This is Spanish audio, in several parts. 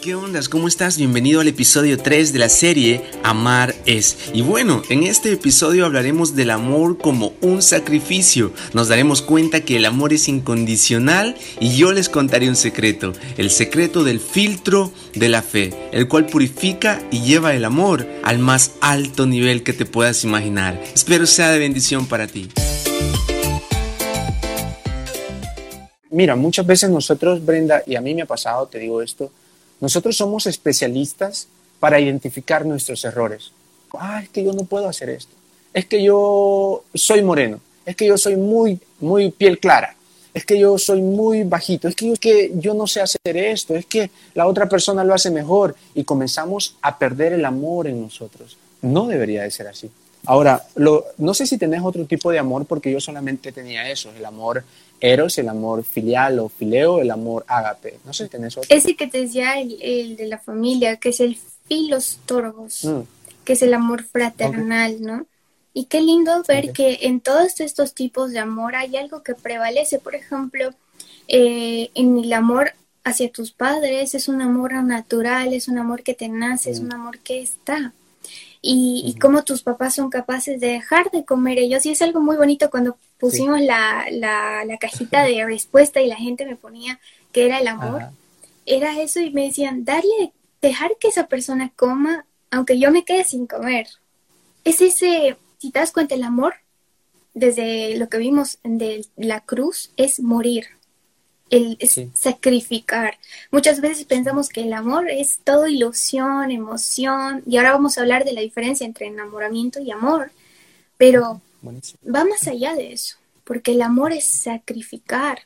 ¿qué ondas? ¿Cómo estás? Bienvenido al episodio 3 de la serie Amar es. Y bueno, en este episodio hablaremos del amor como un sacrificio. Nos daremos cuenta que el amor es incondicional y yo les contaré un secreto, el secreto del filtro de la fe, el cual purifica y lleva el amor al más alto nivel que te puedas imaginar. Espero sea de bendición para ti. Mira, muchas veces nosotros, Brenda, y a mí me ha pasado, te digo esto, nosotros somos especialistas para identificar nuestros errores. Ah, es que yo no puedo hacer esto. Es que yo soy moreno. Es que yo soy muy, muy piel clara. Es que yo soy muy bajito. Es que yo, que yo no sé hacer esto. Es que la otra persona lo hace mejor. Y comenzamos a perder el amor en nosotros. No debería de ser así. Ahora, lo, no sé si tenés otro tipo de amor porque yo solamente tenía eso, el amor eros, el amor filial o fileo, el amor ágape. No sé si tenés otro. Ese que te decía el, de la familia, que es el filos torgos, mm. que es el amor fraternal, ¿no? Y qué lindo ver que en todos estos tipos de amor hay algo que prevalece. Por ejemplo, eh, en el amor hacia tus padres es un amor natural, es un amor que te nace, es mm. un amor que está y, cómo tus papás son capaces de dejar de comer ellos. Y es algo muy bonito cuando pusimos la, la, la, cajita de respuesta y la gente me ponía que era el amor. Era eso y me decían, darle, dejar que esa persona coma aunque yo me quede sin comer. Es ese, si te das cuenta, el amor, desde lo que vimos de la cruz, es morir el sacrificar. Muchas veces pensamos que el amor es todo ilusión, emoción, y ahora vamos a hablar de la diferencia entre enamoramiento y amor, pero va más allá de eso, porque el amor es sacrificar,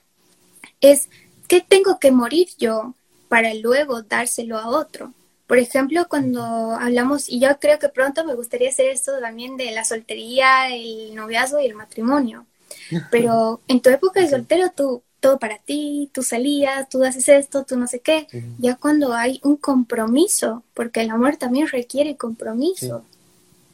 es que tengo que morir yo para luego dárselo a otro. Por ejemplo, cuando hablamos, y yo creo que pronto me gustaría hacer esto también de la soltería, el noviazgo y el matrimonio. Pero en tu época de soltero tú todo para ti, tú salías, tú haces esto, tú no sé qué. Ya cuando hay un compromiso, porque el amor también requiere compromiso.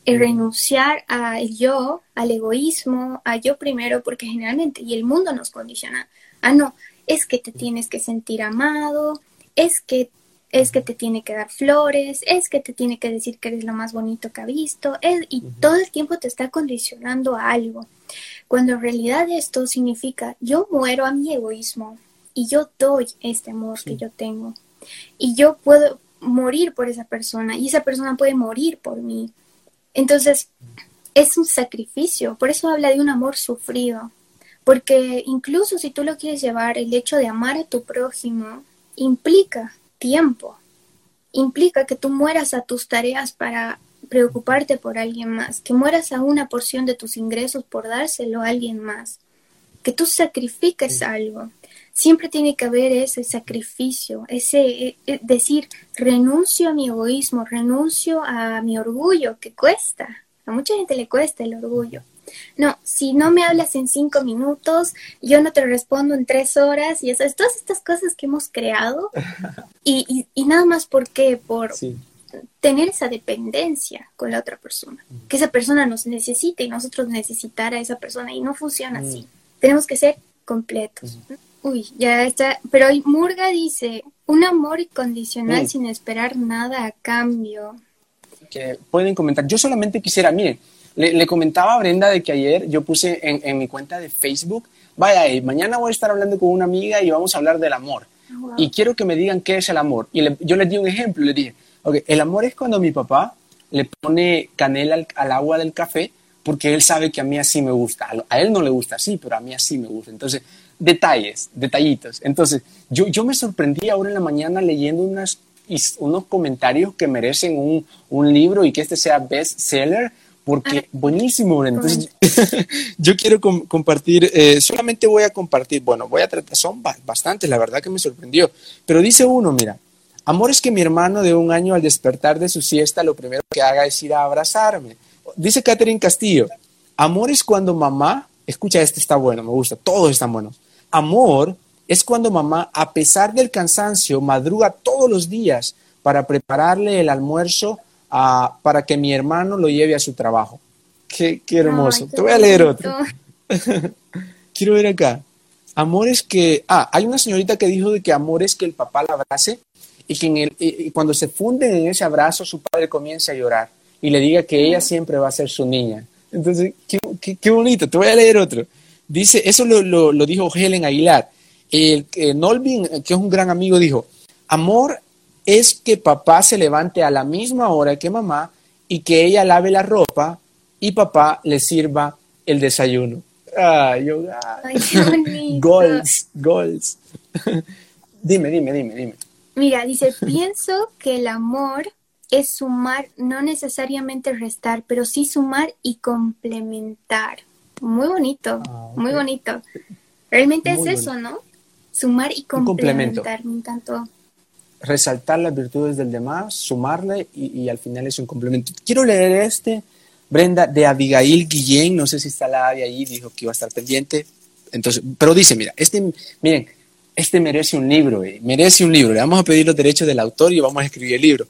El renunciar a yo, al egoísmo, a yo primero, porque generalmente, y el mundo nos condiciona, ah, no, es que te tienes que sentir amado, es que es que te tiene que dar flores, es que te tiene que decir que eres lo más bonito que ha visto, y todo el tiempo te está condicionando a algo. Cuando en realidad esto significa yo muero a mi egoísmo y yo doy este amor que yo tengo. Y yo puedo morir por esa persona y esa persona puede morir por mí. Entonces, es un sacrificio. Por eso habla de un amor sufrido. Porque incluso si tú lo quieres llevar, el hecho de amar a tu prójimo implica tiempo. Implica que tú mueras a tus tareas para preocuparte por alguien más, que mueras a una porción de tus ingresos por dárselo a alguien más, que tú sacrifiques algo. Siempre tiene que haber ese sacrificio, ese eh, eh, decir, renuncio a mi egoísmo, renuncio a mi orgullo, que cuesta. A mucha gente le cuesta el orgullo. No, si no me hablas en cinco minutos, yo no te respondo en tres horas y esas, todas estas cosas que hemos creado. Y, y, nada más por qué, por, tener esa dependencia con la otra persona, que esa persona nos necesite y nosotros necesitar a esa persona y no funciona así. Tenemos que ser completos. Uy, ya está, pero Murga dice, un amor incondicional sin esperar nada a cambio. Que pueden comentar. Yo solamente quisiera, miren, le, comentaba a Brenda de que ayer yo puse en, mi cuenta de Facebook, vaya, eh, mañana voy a estar hablando con una amiga y vamos a hablar del amor. Y quiero que me digan qué es el amor. Y yo les di un ejemplo, les dije, Okay. El amor es cuando mi papá le pone canela al, agua del café porque él sabe que a mí así me gusta. A él no le gusta así, pero a mí así me gusta. Entonces, detalles, detallitos. Entonces, yo, yo me sorprendí ahora en la mañana leyendo unas, unos comentarios que merecen un, un libro y que este sea best seller porque buenísimo. Entonces, yo quiero compartir, eh, solamente voy a compartir, bueno, voy a tratar, son bastantes, la verdad que me sorprendió, pero dice uno, mira, Amor es que mi hermano de un año al despertar de su siesta lo primero que haga es ir a abrazarme. Dice Catherine Castillo, amor es cuando mamá, escucha, este está bueno, me gusta, todos están buenos. Amor es cuando mamá, a pesar del cansancio, madruga todos los días para prepararle el almuerzo ah, para que mi hermano lo lleve a su trabajo. Qué, hermoso. Te voy a leer otro. Quiero ver acá. Amor es que, ah, hay una señorita que dijo de que amor es que el papá la abrace y que cuando se funden en ese abrazo, su padre comienza a llorar y le diga que ella siempre va a ser su niña. Entonces, qué, bonito, te voy a leer otro. Dice, eso lo, dijo Helen Aguilar. El, Nolvin, que es un gran amigo, dijo, amor es que papá se levante a la misma hora que mamá y que ella lave la ropa y papá le sirva el desayuno. Ay, Ay goals, goals. dime, dime, dime, dime. Mira, dice, pienso que el amor es sumar, no necesariamente restar, pero sí sumar y complementar. Muy bonito, ah, muy bonito. Realmente es eso, ¿no? Sumar y complementar, me encantó. Resaltar las virtudes del demás, sumarle y, al final es un complemento. Quiero leer este, Brenda, de Abigail Guillén, no sé si está la de ahí, dijo que iba a estar pendiente. Entonces, pero dice, mira, este, miren, este merece un libro, eh, merece un libro. Le vamos a pedir los derechos del autor y vamos a escribir el libro.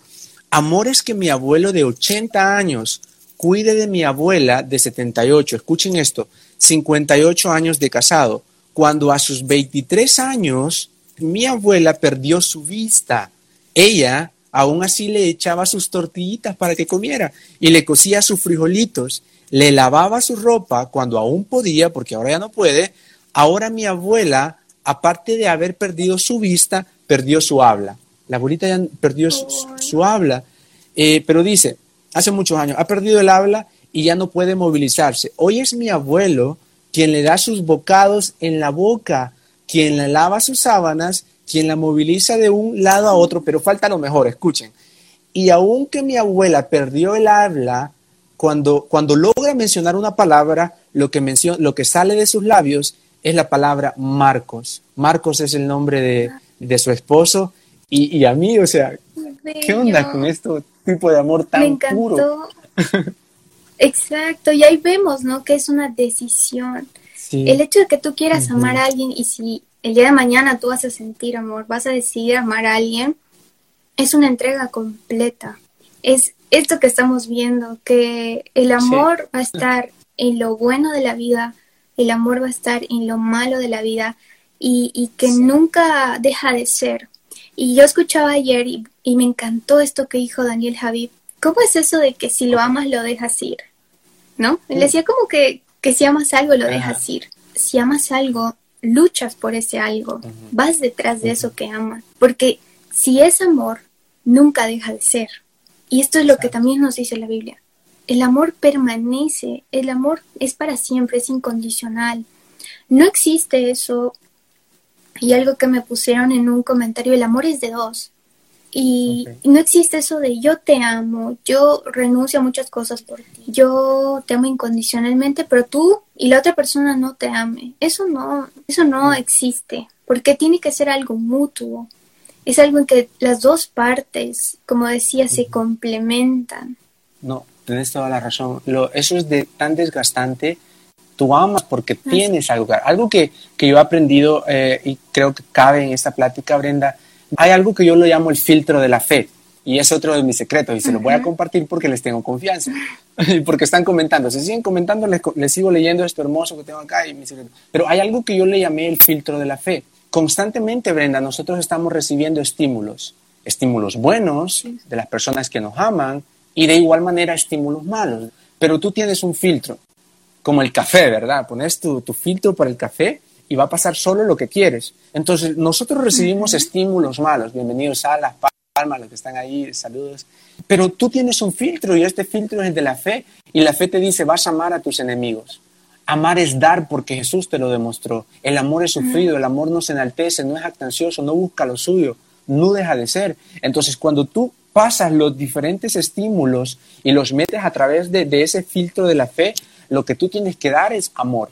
Amor es que mi abuelo de 80 años cuide de mi abuela de 78. Escuchen esto, 58 años de casado. Cuando a sus 23 años mi abuela perdió su vista, ella aún así le echaba sus tortillitas para que comiera y le cocía sus frijolitos, le lavaba su ropa cuando aún podía, porque ahora ya no puede. Ahora mi abuela aparte de haber perdido su vista, perdió su habla. La abuelita ya perdió su, habla, eh, pero dice, hace muchos años, ha perdido el habla y ya no puede movilizarse. Hoy es mi abuelo quien le da sus bocados en la boca, quien le lava sus sábanas, quien la moviliza de un lado a otro, pero falta lo mejor, escuchen. Y aunque mi abuela perdió el habla, cuando, cuando logra mencionar una palabra, lo que, menciona, lo que sale de sus labios es la palabra Marcos. Marcos es el nombre de, su esposo y, a mí, o sea, ¿qué onda con este tipo de amor tan Me encantó. Exacto, y ahí vemos, ¿no? Que es una decisión. El hecho de que tú quieras amar a alguien y si el día de mañana tú vas a sentir amor, vas a decidir amar a alguien, es una entrega completa. Es esto que estamos viendo, que el amor va a estar en lo bueno de la vida, el amor va a estar en lo malo de la vida y, que nunca deja de ser. Y yo escuchaba ayer y, me encantó esto que dijo Daniel Javid. ¿Cómo es eso de que si lo amas lo dejas ir? ¿No? Él decía como que, que si amas algo lo dejas ir. Si amas algo, luchas por ese algo, vas detrás de eso que amas. Porque si es amor, nunca deja de ser. Y esto es lo que también nos dice la Biblia el amor permanece, el amor es para siempre, es incondicional. No existe eso, y algo que me pusieron en un comentario, el amor es de dos. Y no existe eso de yo te amo, yo renuncio a muchas cosas por ti, yo te amo incondicionalmente, pero tú y la otra persona no te ame. Eso no, eso no mm. existe, porque tiene que ser algo mutuo. Es algo en que las dos partes, como decía, se complementan. No, tienes toda la razón. Lo, eso es de tan desgastante. Tú amas porque tienes algo. Algo que, que yo he aprendido eh, y creo que cabe en esta plática, Brenda. Hay algo que yo lo llamo el filtro de la fe. Y es otro de mis secretos. Y se lo voy a compartir porque les tengo confianza. y porque están comentando. Se siguen comentando, les, les, sigo leyendo esto hermoso que tengo acá. Y mi secreto. Pero hay algo que yo le llamé el filtro de la fe. Constantemente, Brenda, nosotros estamos recibiendo estímulos. Estímulos buenos de las personas que nos aman, y de igual manera estímulos malos. Pero tú tienes un filtro, como el café, ¿verdad? Pones tu, tu filtro para el café y va a pasar solo lo que quieres. Entonces, nosotros recibimos estímulos malos. Bienvenidos a las palmas, los que están ahí, saludos. Pero tú tienes un filtro y este filtro es el de la fe. Y la fe te dice, vas a amar a tus enemigos. Amar es dar porque Jesús te lo demostró. El amor es sufrido, el amor no se enaltece, no es actancioso, no busca lo suyo, no deja de ser. Entonces, cuando tú pasas los diferentes estímulos y los metes a través de, ese filtro de la fe, lo que tú tienes que dar es amor,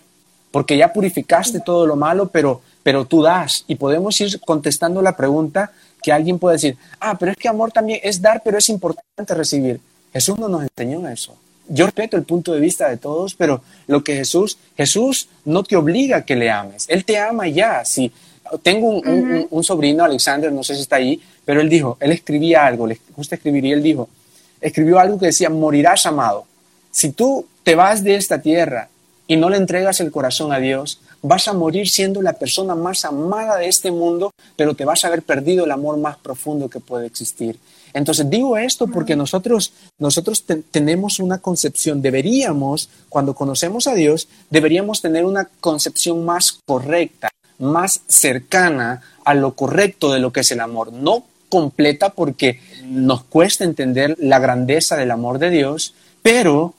porque ya purificaste todo lo malo, pero, pero tú das. Y podemos ir contestando la pregunta que alguien puede decir, ah, pero es que amor también es dar, pero es importante recibir. Jesús no nos enseñó eso. Yo respeto el punto de vista de todos, pero lo que Jesús, Jesús no te obliga a que le ames. Él te ama ya. Si tengo un, un sobrino, Alexander, no sé si está ahí, pero él dijo, él escribía algo, le gusta escribir, y él dijo, escribió algo que decía, morirás amado. Si tú te vas de esta tierra y no le entregas el corazón a Dios, vas a morir siendo la persona más amada de este mundo, pero te vas a haber perdido el amor más profundo que puede existir. Entonces digo esto porque nosotros, nosotros tenemos una concepción, deberíamos, cuando conocemos a Dios, deberíamos tener una concepción más correcta, más cercana a lo correcto de lo que es el amor. No completa porque nos cuesta entender la grandeza del amor de Dios, pero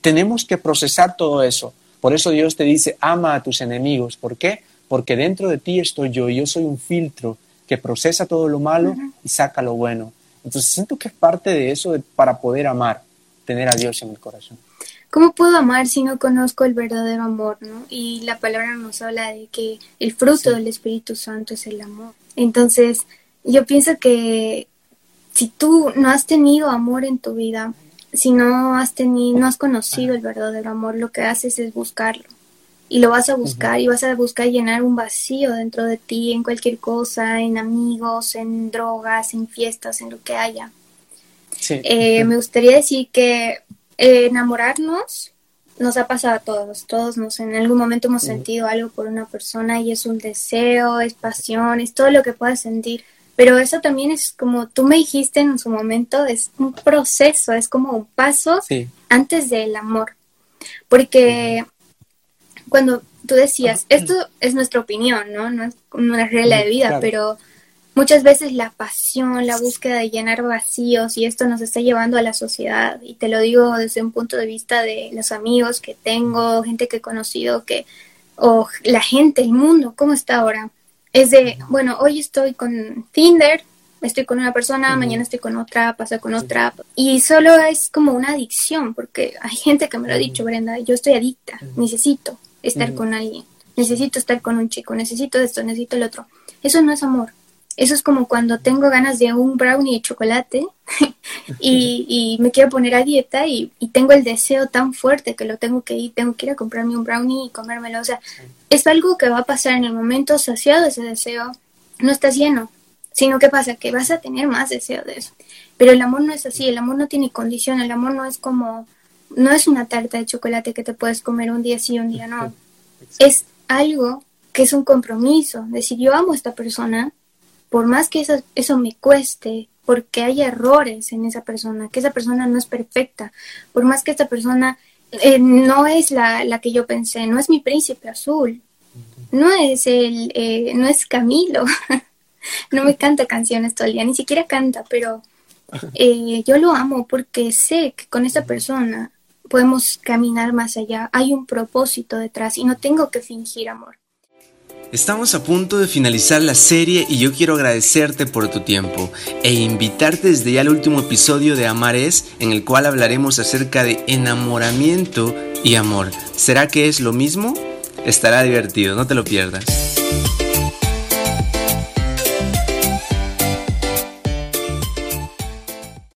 tenemos que procesar todo eso. Por eso Dios te dice, ama a tus enemigos. ¿Por qué? Porque dentro de ti estoy yo y yo soy un filtro que procesa todo lo malo y saca lo bueno. Entonces siento que es parte de eso para poder amar, tener a Dios en el corazón. ¿Cómo puedo amar si no conozco el verdadero amor? ¿no? Y la palabra nos habla de que el fruto del Espíritu Santo es el amor. Entonces, yo pienso que si tú no has tenido amor en tu vida, si no has tenido, no has conocido el verdadero amor, lo que haces es buscarlo. Y lo vas a buscar y vas a buscar llenar un vacío dentro de ti en cualquier cosa, en amigos, en drogas, en fiestas, en lo que haya. Eh, me gustaría decir que eh, enamorarnos nos ha pasado a todos, todos nos en algún momento hemos sentido algo por una persona y es un deseo, es pasión, es todo lo que puedas sentir. Pero eso también es como tú me dijiste en su momento, es un proceso, es como un paso antes del amor. Porque cuando tú decías, esto es nuestra opinión, ¿no? No es una regla de vida, pero muchas veces la pasión, la búsqueda de llenar vacíos y esto nos está llevando a la sociedad. Y te lo digo desde un punto de vista de los amigos que tengo, gente que he conocido, que, o la gente, el mundo, ¿cómo está ahora? Es de, bueno, hoy estoy con Tinder, estoy con una persona, mañana estoy con otra, pasa con otra. Y solo es como una adicción, porque hay gente que me lo ha dicho, Brenda, yo estoy adicta, necesito estar con alguien, necesito estar con un chico, necesito esto, necesito el otro. Eso no es amor. Eso es como cuando tengo ganas de un brownie de chocolate y, y, me quiero poner a dieta y, y, tengo el deseo tan fuerte que lo tengo que ir, tengo que ir a comprarme un brownie y comérmelo. O sea, es algo que va a pasar en el momento saciado ese deseo, no estás lleno, sino que pasa que vas a tener más deseo de eso. Pero el amor no es así, el amor no tiene condición, el amor no es como, no es una tarta de chocolate que te puedes comer un día sí, un día no. Es algo que es un compromiso, decir yo amo a esta persona, por más que eso, eso me cueste, porque hay errores en esa persona, que esa persona no es perfecta, por más que esta persona eh, no es la, la, que yo pensé, no es mi príncipe azul, no es el, eh, no es Camilo, no me canta canciones todo el día, ni siquiera canta, pero eh, yo lo amo porque sé que con esa persona podemos caminar más allá, hay un propósito detrás y no tengo que fingir amor. Estamos a punto de finalizar la serie y yo quiero agradecerte por tu tiempo e invitarte desde ya al último episodio de Amar es, en el cual hablaremos acerca de enamoramiento y amor. ¿Será que es lo mismo? Estará divertido, no te lo pierdas.